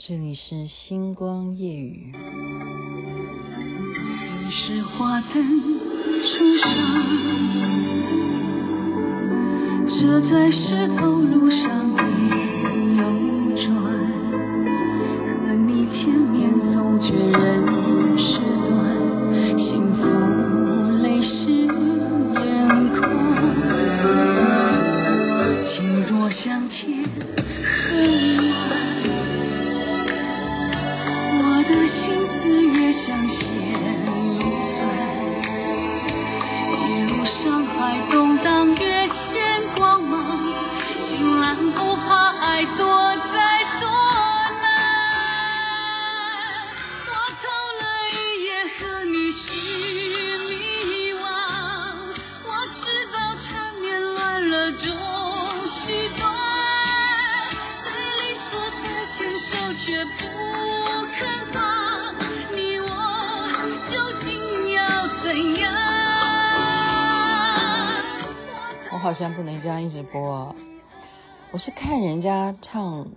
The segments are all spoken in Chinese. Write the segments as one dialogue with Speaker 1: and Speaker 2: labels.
Speaker 1: 这里是星光夜雨。
Speaker 2: 你是花灯初上，这在石头路上的游转，和你见面总觉越伤害，动荡越显光芒。心蓝不怕爱多。
Speaker 1: 好像不能这样一直播啊！我是看人家唱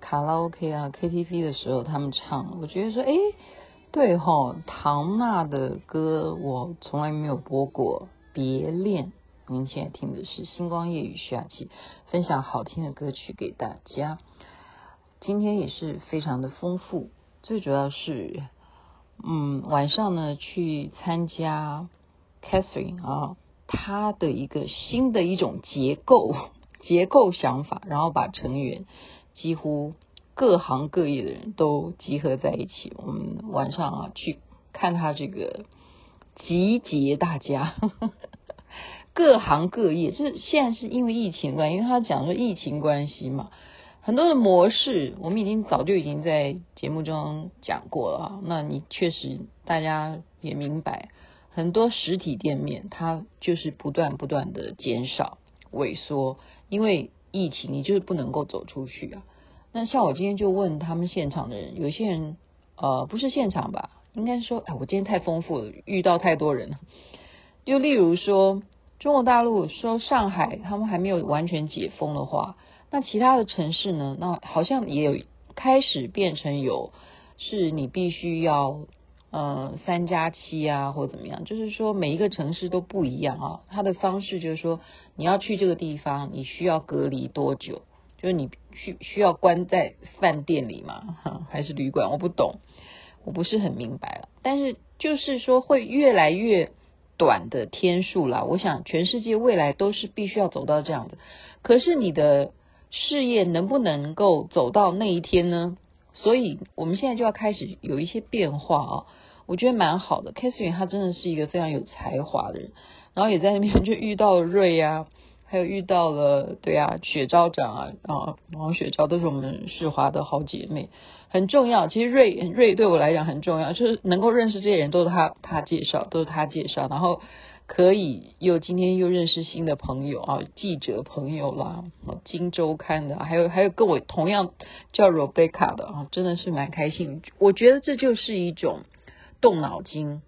Speaker 1: 卡拉 OK 啊 KTV 的时候，他们唱，我觉得说，哎，对吼，唐娜的歌我从来没有播过。别恋，您现在听的是星光夜雨徐雅琪分享好听的歌曲给大家。今天也是非常的丰富，最主要是，嗯，晚上呢去参加 Catherine 啊。他的一个新的一种结构 结构想法，然后把成员几乎各行各业的人都集合在一起。我们晚上啊去看他这个集结大家呵呵 各行各业，这现在是因为疫情关系，因为他讲说疫情关系嘛，很多的模式我们已经早就已经在节目中讲过了啊。那你确实大家也明白。很多实体店面，它就是不断不断的减少、萎缩，因为疫情，你就是不能够走出去啊。那像我今天就问他们现场的人，有些人呃不是现场吧，应该说，哎，我今天太丰富了，遇到太多人了。就例如说，中国大陆说上海他们还没有完全解封的话，那其他的城市呢？那好像也有开始变成有，是你必须要。呃，三加七啊，或怎么样，就是说每一个城市都不一样啊。它的方式就是说，你要去这个地方，你需要隔离多久？就是你需需要关在饭店里吗？还是旅馆？我不懂，我不是很明白了。但是就是说会越来越短的天数啦。我想全世界未来都是必须要走到这样的。可是你的事业能不能够走到那一天呢？所以，我们现在就要开始有一些变化啊，我觉得蛮好的。Catherine 他真的是一个非常有才华的人，然后也在那边就遇到了瑞啊，还有遇到了对啊雪昭长啊啊，王雪昭都是我们世华的好姐妹，很重要。其实瑞瑞对我来讲很重要，就是能够认识这些人都是他他介绍，都是他介绍，然后。可以又今天又认识新的朋友啊，记者朋友啦，《金周刊》的，还有还有跟我同样叫 Rebecca 的啊，真的是蛮开心。我觉得这就是一种动脑筋，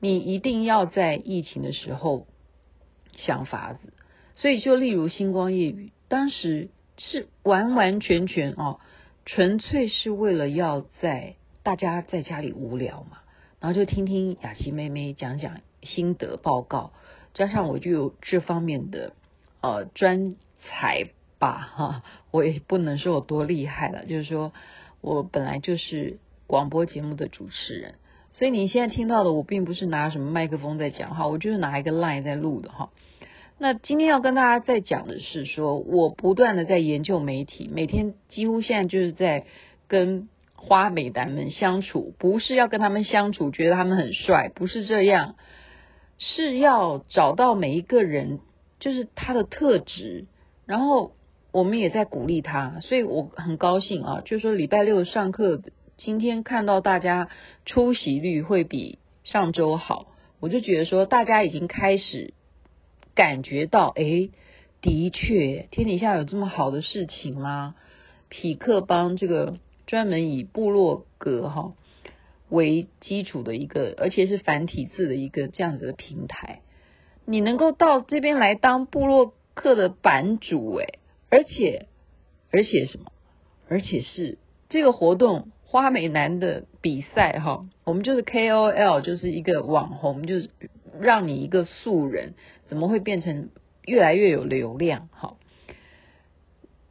Speaker 1: 你一定要在疫情的时候想法子。所以就例如星光夜雨，当时是完完全全啊，纯粹是为了要在大家在家里无聊嘛，然后就听听雅琪妹妹讲讲。心得报告，加上我就有这方面的呃专才吧哈，我也不能说我多厉害了，就是说我本来就是广播节目的主持人，所以你现在听到的我并不是拿什么麦克风在讲哈，我就是拿一个 line 在录的哈。那今天要跟大家在讲的是说，我不断的在研究媒体，每天几乎现在就是在跟花美男们相处，不是要跟他们相处，觉得他们很帅，不是这样。是要找到每一个人，就是他的特质，然后我们也在鼓励他，所以我很高兴啊，就是说礼拜六上课，今天看到大家出席率会比上周好，我就觉得说大家已经开始感觉到，诶，的确天底下有这么好的事情吗？匹克邦这个专门以部落格哈。为基础的一个，而且是繁体字的一个这样子的平台，你能够到这边来当部落客的版主诶，而且而且什么？而且是这个活动花美男的比赛哈，我们就是 KOL，就是一个网红，就是让你一个素人怎么会变成越来越有流量哈？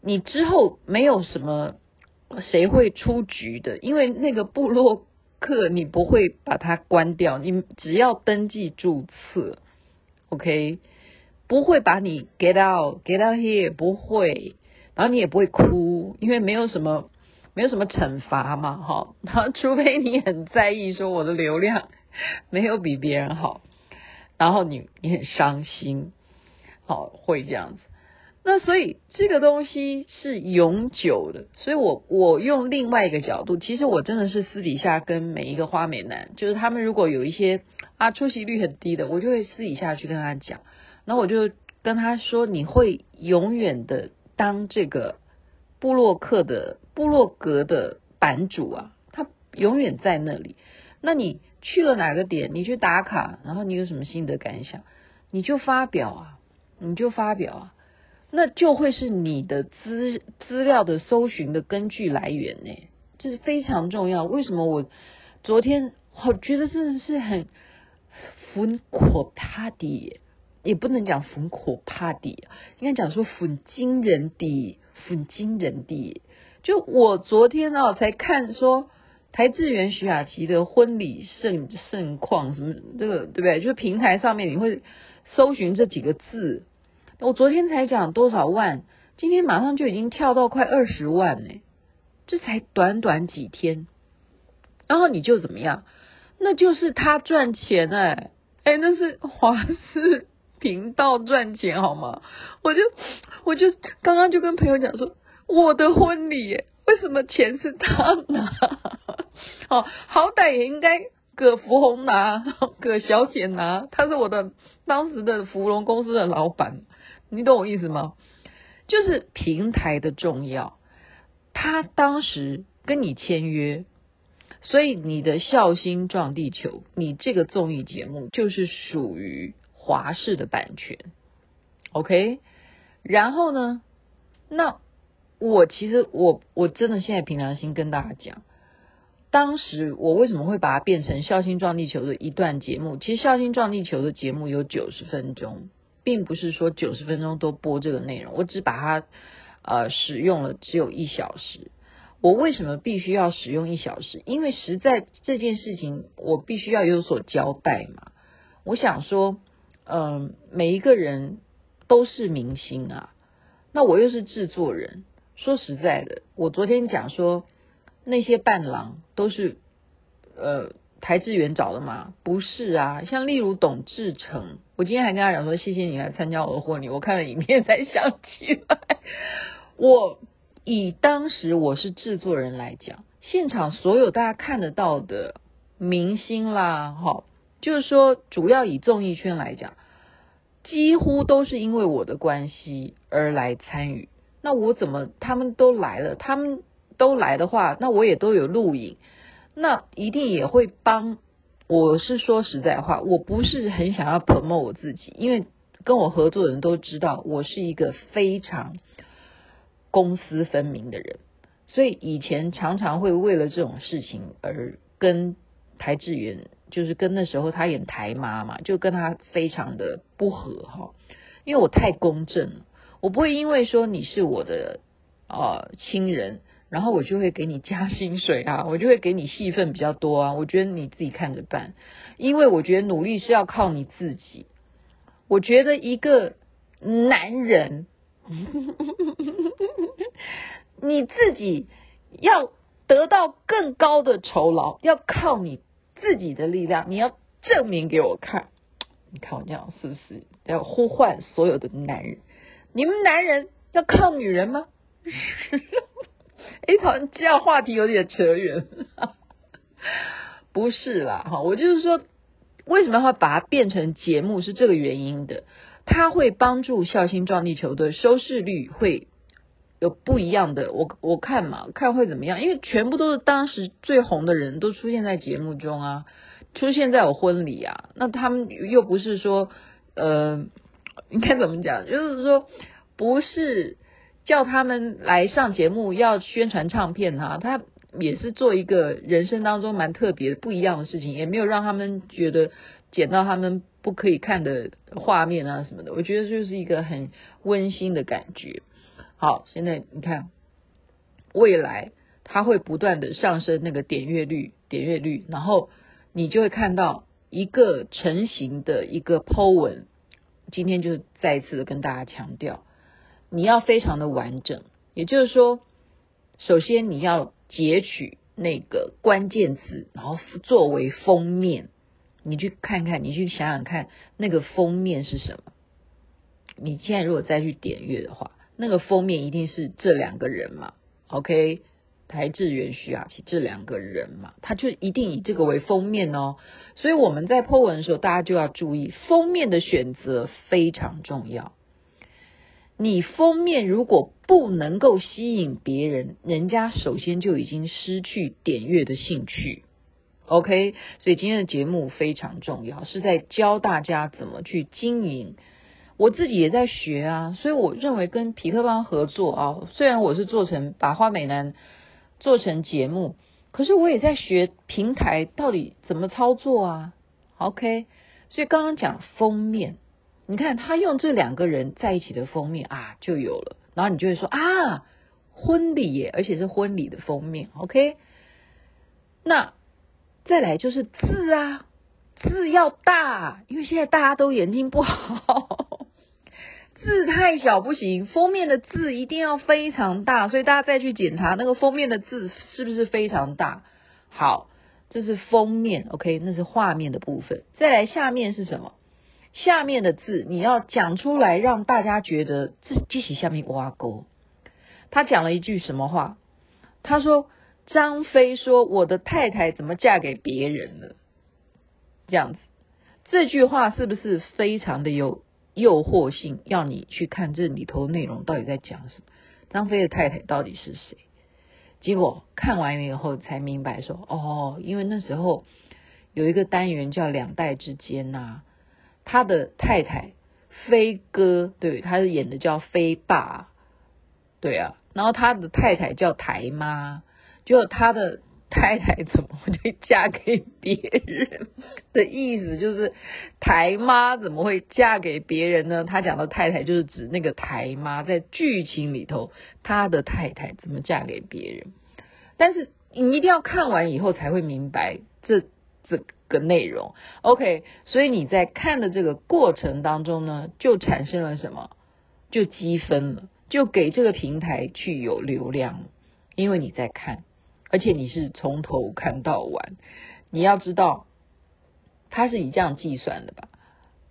Speaker 1: 你之后没有什么谁会出局的，因为那个部落客你不会把它关掉，你只要登记注册，OK，不会把你 get out get out here 不会，然后你也不会哭，因为没有什么没有什么惩罚嘛，哈，然后除非你很在意说我的流量没有比别人好，然后你你很伤心，好，会这样子。那所以这个东西是永久的，所以我我用另外一个角度，其实我真的是私底下跟每一个花美男，就是他们如果有一些啊出席率很低的，我就会私底下去跟他讲，那我就跟他说，你会永远的当这个部落客的部落格的版主啊，他永远在那里。那你去了哪个点，你去打卡，然后你有什么心得感想，你就发表啊，你就发表啊。那就会是你的资资料的搜寻的根据来源呢，这是非常重要。为什么我昨天我觉得真的是很很可怕的，也不能讲很可怕的，应该讲说很惊人的，很惊人的。就我昨天啊，才看说台智源徐雅琪的婚礼盛盛况什么这个对不对？就是平台上面你会搜寻这几个字。我昨天才讲多少万，今天马上就已经跳到快二十万呢，这才短短几天，然后你就怎么样？那就是他赚钱哎，哎，那是华视频道赚钱好吗？我就我就刚刚就跟朋友讲说，我的婚礼，为什么钱是他拿？哦，好歹也应该葛福鸿拿，葛小姐拿，他是我的当时的芙蓉公司的老板。你懂我意思吗？就是平台的重要，他当时跟你签约，所以你的《孝心撞地球》，你这个综艺节目就是属于华视的版权，OK？然后呢，那我其实我我真的现在凭良心跟大家讲，当时我为什么会把它变成《孝心撞地球》的一段节目？其实《孝心撞地球》的节目有九十分钟。并不是说九十分钟都播这个内容，我只把它呃使用了只有一小时。我为什么必须要使用一小时？因为实在这件事情我必须要有所交代嘛。我想说，嗯、每一个人都是明星啊，那我又是制作人。说实在的，我昨天讲说那些伴郎都是呃。邰智源找的吗？不是啊，像例如董志成，我今天还跟他讲说，谢谢你来参加我的婚礼，我看了影片才想起来。我以当时我是制作人来讲，现场所有大家看得到的明星啦，哈，就是说主要以综艺圈来讲，几乎都是因为我的关系而来参与。那我怎么他们都来了？他们都来的话，那我也都有录影。那一定也会帮，我是说实在话，我不是很想要 promote 我自己，因为跟我合作的人都知道我是一个非常公私分明的人，所以以前常常会为了这种事情而跟台智源，就是跟那时候他演台妈嘛，就跟他非常的不合哈，因为我太公正了，我不会因为说你是我的呃亲人。然后我就会给你加薪水啊，我就会给你戏份比较多啊。我觉得你自己看着办，因为我觉得努力是要靠你自己。我觉得一个男人，你自己要得到更高的酬劳，要靠你自己的力量，你要证明给我看。你看我这样是不是要呼唤所有的男人？你们男人要靠女人吗？哎，好像这样话题有点扯远，不是啦，哈，我就是说，为什么会把它变成节目是这个原因的，它会帮助《孝心撞地球》的收视率会有不一样的，我我看嘛，看会怎么样？因为全部都是当时最红的人都出现在节目中啊，出现在我婚礼啊，那他们又不是说，呃，应该怎么讲？就是说，不是。叫他们来上节目要宣传唱片哈，他也是做一个人生当中蛮特别不一样的事情，也没有让他们觉得捡到他们不可以看的画面啊什么的。我觉得就是一个很温馨的感觉。好，现在你看，未来它会不断的上升那个点阅率，点阅率，然后你就会看到一个成型的一个 po 文。今天就再一次的跟大家强调，你要非常的完整，也就是说，首先你要截取那个关键字，然后作为封面，你去看看，你去想想看，那个封面是什么？你现在如果再去点阅的话，那个封面一定是这两个人嘛？OK，台智源、徐雅琪这两个人嘛，他就一定以这个为封面哦。所以我们在 po 文的时候，大家就要注意封面的选择非常重要。你封面如果不能够吸引别人，人家首先就已经失去点阅的兴趣。OK，所以今天的节目非常重要，是在教大家怎么去经营。我自己也在学啊，所以我认为跟痞客邦合作啊，虽然我是做成把花美男做成节目。可是我也在学平台到底怎么操作啊，OK？所以刚刚讲封面，你看他用这两个人在一起的封面啊，就有了，然后你就会说啊，婚礼耶，而且是婚礼的封面，OK？那再来就是字啊，字要大，因为现在大家都眼睛不好。字太小不行，封面的字一定要非常大，所以大家再去检查那个封面的字是不是非常大。好，这是封面，OK，那是画面的部分。再来下面是什么？下面的字你要讲出来，让大家觉得这这是下面挖沟。他讲了一句什么话？他说：“张飞说我的太太怎么嫁给别人了？”这样子，这句话是不是非常的有？诱惑性要你去看这里头内容到底在讲什么？张飞的太太到底是谁？结果看完了以后才明白说，哦，因为那时候有一个单元叫两代之间呐、他的太太飞哥，对，他是演的叫飞爸，对啊，然后他的太太叫台妈，就他的。太太怎么会嫁给别人的意思就是台妈怎么会嫁给别人呢？他讲的太太就是指那个台妈，在剧情里头，他的太太怎么嫁给别人？但是你一定要看完以后才会明白这这个内容。OK，所以你在看的这个过程当中呢，就产生了什么？就积分了，就给这个平台去有流量，因为你在看。而且你是从头看到完，你要知道，它是以这样计算的吧？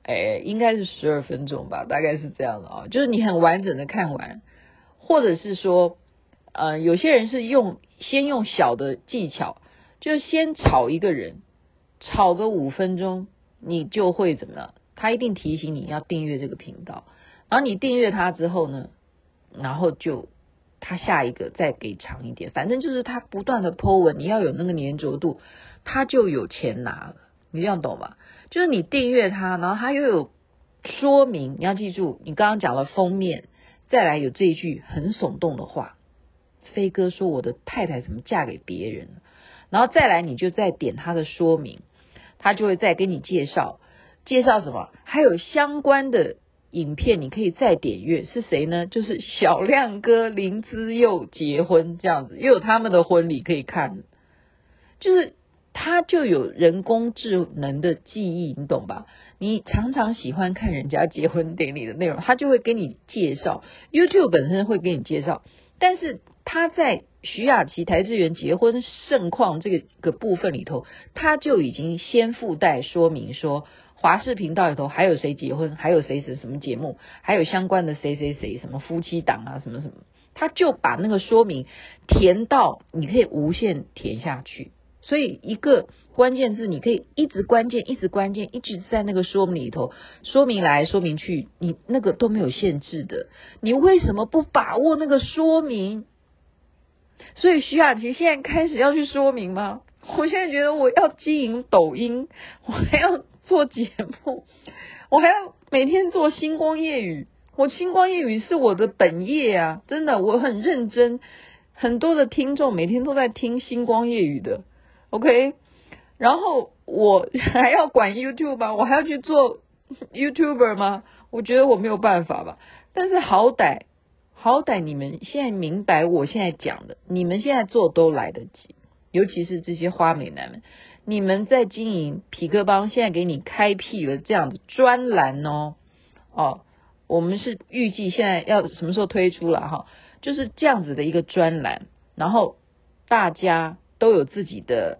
Speaker 1: 哎，应该是十二分钟吧，大概是这样的啊。就是你很完整的看完，或者是说，呃，有些人是用先用小的技巧，就是先炒一个人，炒个五分钟，你就会怎么样？他一定提醒你要订阅这个频道，然后你订阅他之后呢，然后就。他下一个再给长一点，反正就是他不断的 po 文，你要有那个粘着度，他就有钱拿了。你这样懂吗？就是你订阅他，然后他又有说明，你要记住，你刚刚讲了封面，再来有这一句很耸动的话，飞哥说我的太太怎么嫁给别人，然后再来你就再点他的说明，他就会再给你介绍，介绍什么，还有相关的。影片你可以再点阅，是谁呢？就是小亮哥林姿佑结婚这样子，又有他们的婚礼可以看，就是他就有人工智能的记忆，你懂吧？你常常喜欢看人家结婚典礼的内容，他就会给你介绍，YouTube 本身会给你介绍，但是他在徐雅琪、邰智源结婚盛况这个个部分里头，他就已经先附带说明说。华视频道里头还有谁结婚？还有谁是什么节目？还有相关的谁谁谁什么夫妻档啊？什么什么？他就把那个说明填到你可以无限填下去。所以一个关键字你可以一直关键，一直关键，一直在那个说明里头说明来说明去，你那个都没有限制的。你为什么不把握那个说明？所以徐雅琪现在开始要去说明吗？我现在觉得我要经营抖音，我还要。做节目，我还要每天做星光夜语，我星光夜语是我的本业啊，真的，我很认真。很多的听众每天都在听星光夜语的，OK。然后我还要管 YouTube 吧，我还要去做 YouTuber 吗？我觉得我没有办法吧。但是好歹，好歹你们现在明白我现在讲的，你们现在做都来得及。尤其是这些花美男们，你们在经营皮克邦，现在给你开辟了这样的专栏哦，哦，我们是预计现在要什么时候推出了哈？就是这样子的一个专栏，然后大家都有自己的，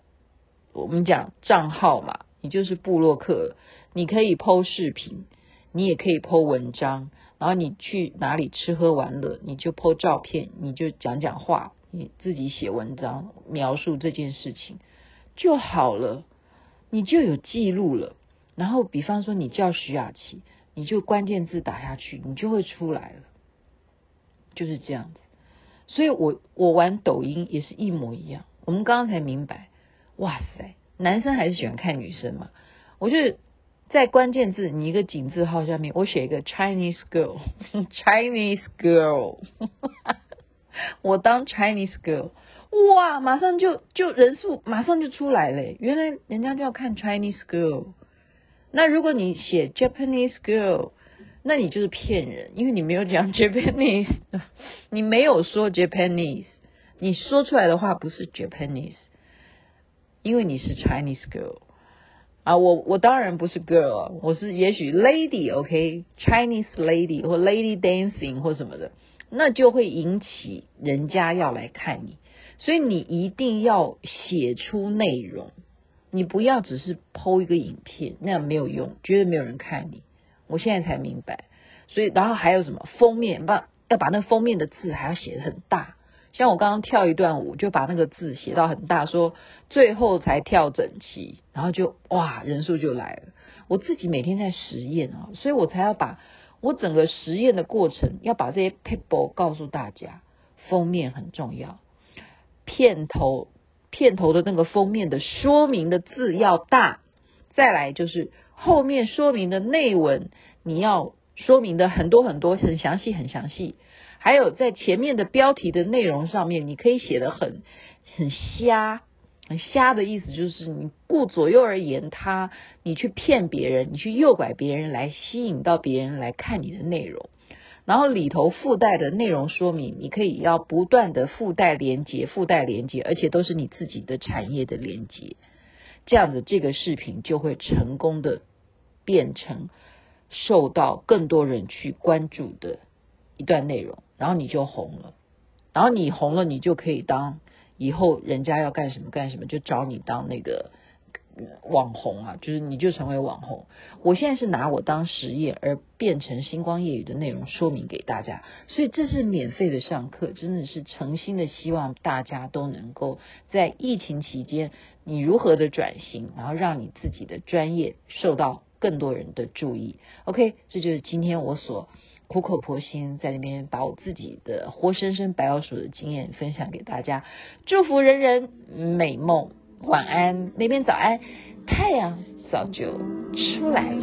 Speaker 1: 我们讲账号嘛，你就是布洛克，你可以 po 视频，你也可以 po 文章，然后你去哪里吃喝玩乐，你就 po 照片，你就讲讲话。你自己写文章描述这件事情就好了，你就有记录了。然后，比方说你叫徐雅琪，你就关键字打下去，你就会出来了，就是这样子。所以我我玩抖音也是一模一样。我们刚刚才明白，哇塞，男生还是喜欢看女生嘛？我就在关键字你一个井字号下面，我写一个 Chinese girl，Chinese girl。我当 Chinese girl，哇，马上就就人数马上就出来了。原来人家就要看 Chinese girl。那如果你写 Japanese girl，那你就是骗人，因为你没有讲 Japanese，你没有说 Japanese，你说出来的话不是 Japanese，因为你是 Chinese girl 啊。我我当然不是 girl，我是也许 lady，OK，Chinese lady 或 lady dancing 或什么的。那就会引起人家要来看你，所以你一定要写出内容，你不要只是 PO 一个影片，那样没有用，绝对没有人看你。我现在才明白，所以然后还有什么封面，把要把那封面的字还要写的很大，像我刚刚跳一段舞，就把那个字写到很大，说最后才跳整齐，然后就哇人数就来了。我自己每天在实验啊，所以我才要把。我整个实验的过程要把这些 people 告诉大家，封面很重要，片头片头的那个封面的说明的字要大，再来就是后面说明的内文你要说明的很多很多很详细很详细，还有在前面的标题的内容上面你可以写得很很瞎。很瞎的意思就是你顾左右而言他，你去骗别人，你去诱拐别人来吸引到别人来看你的内容，然后里头附带的内容说明，你可以要不断的附带连接，附带连接，而且都是你自己的产业的连接，这样子这个视频就会成功的变成受到更多人去关注的一段内容，然后你就红了，然后你红了，你就可以当。以后人家要干什么干什么，就找你当那个网红啊，就是你就成为网红。我现在是拿我当实验，而变成星光夜雨的内容说明给大家，所以这是免费的上课，真的是诚心的希望大家都能够在疫情期间，你如何的转型，然后让你自己的专业受到更多人的注意。OK，这就是今天我所。苦口婆心在那边把我自己的活生生白老鼠的经验分享给大家，祝福人人美梦，晚安，那边早安，太阳早就出来了。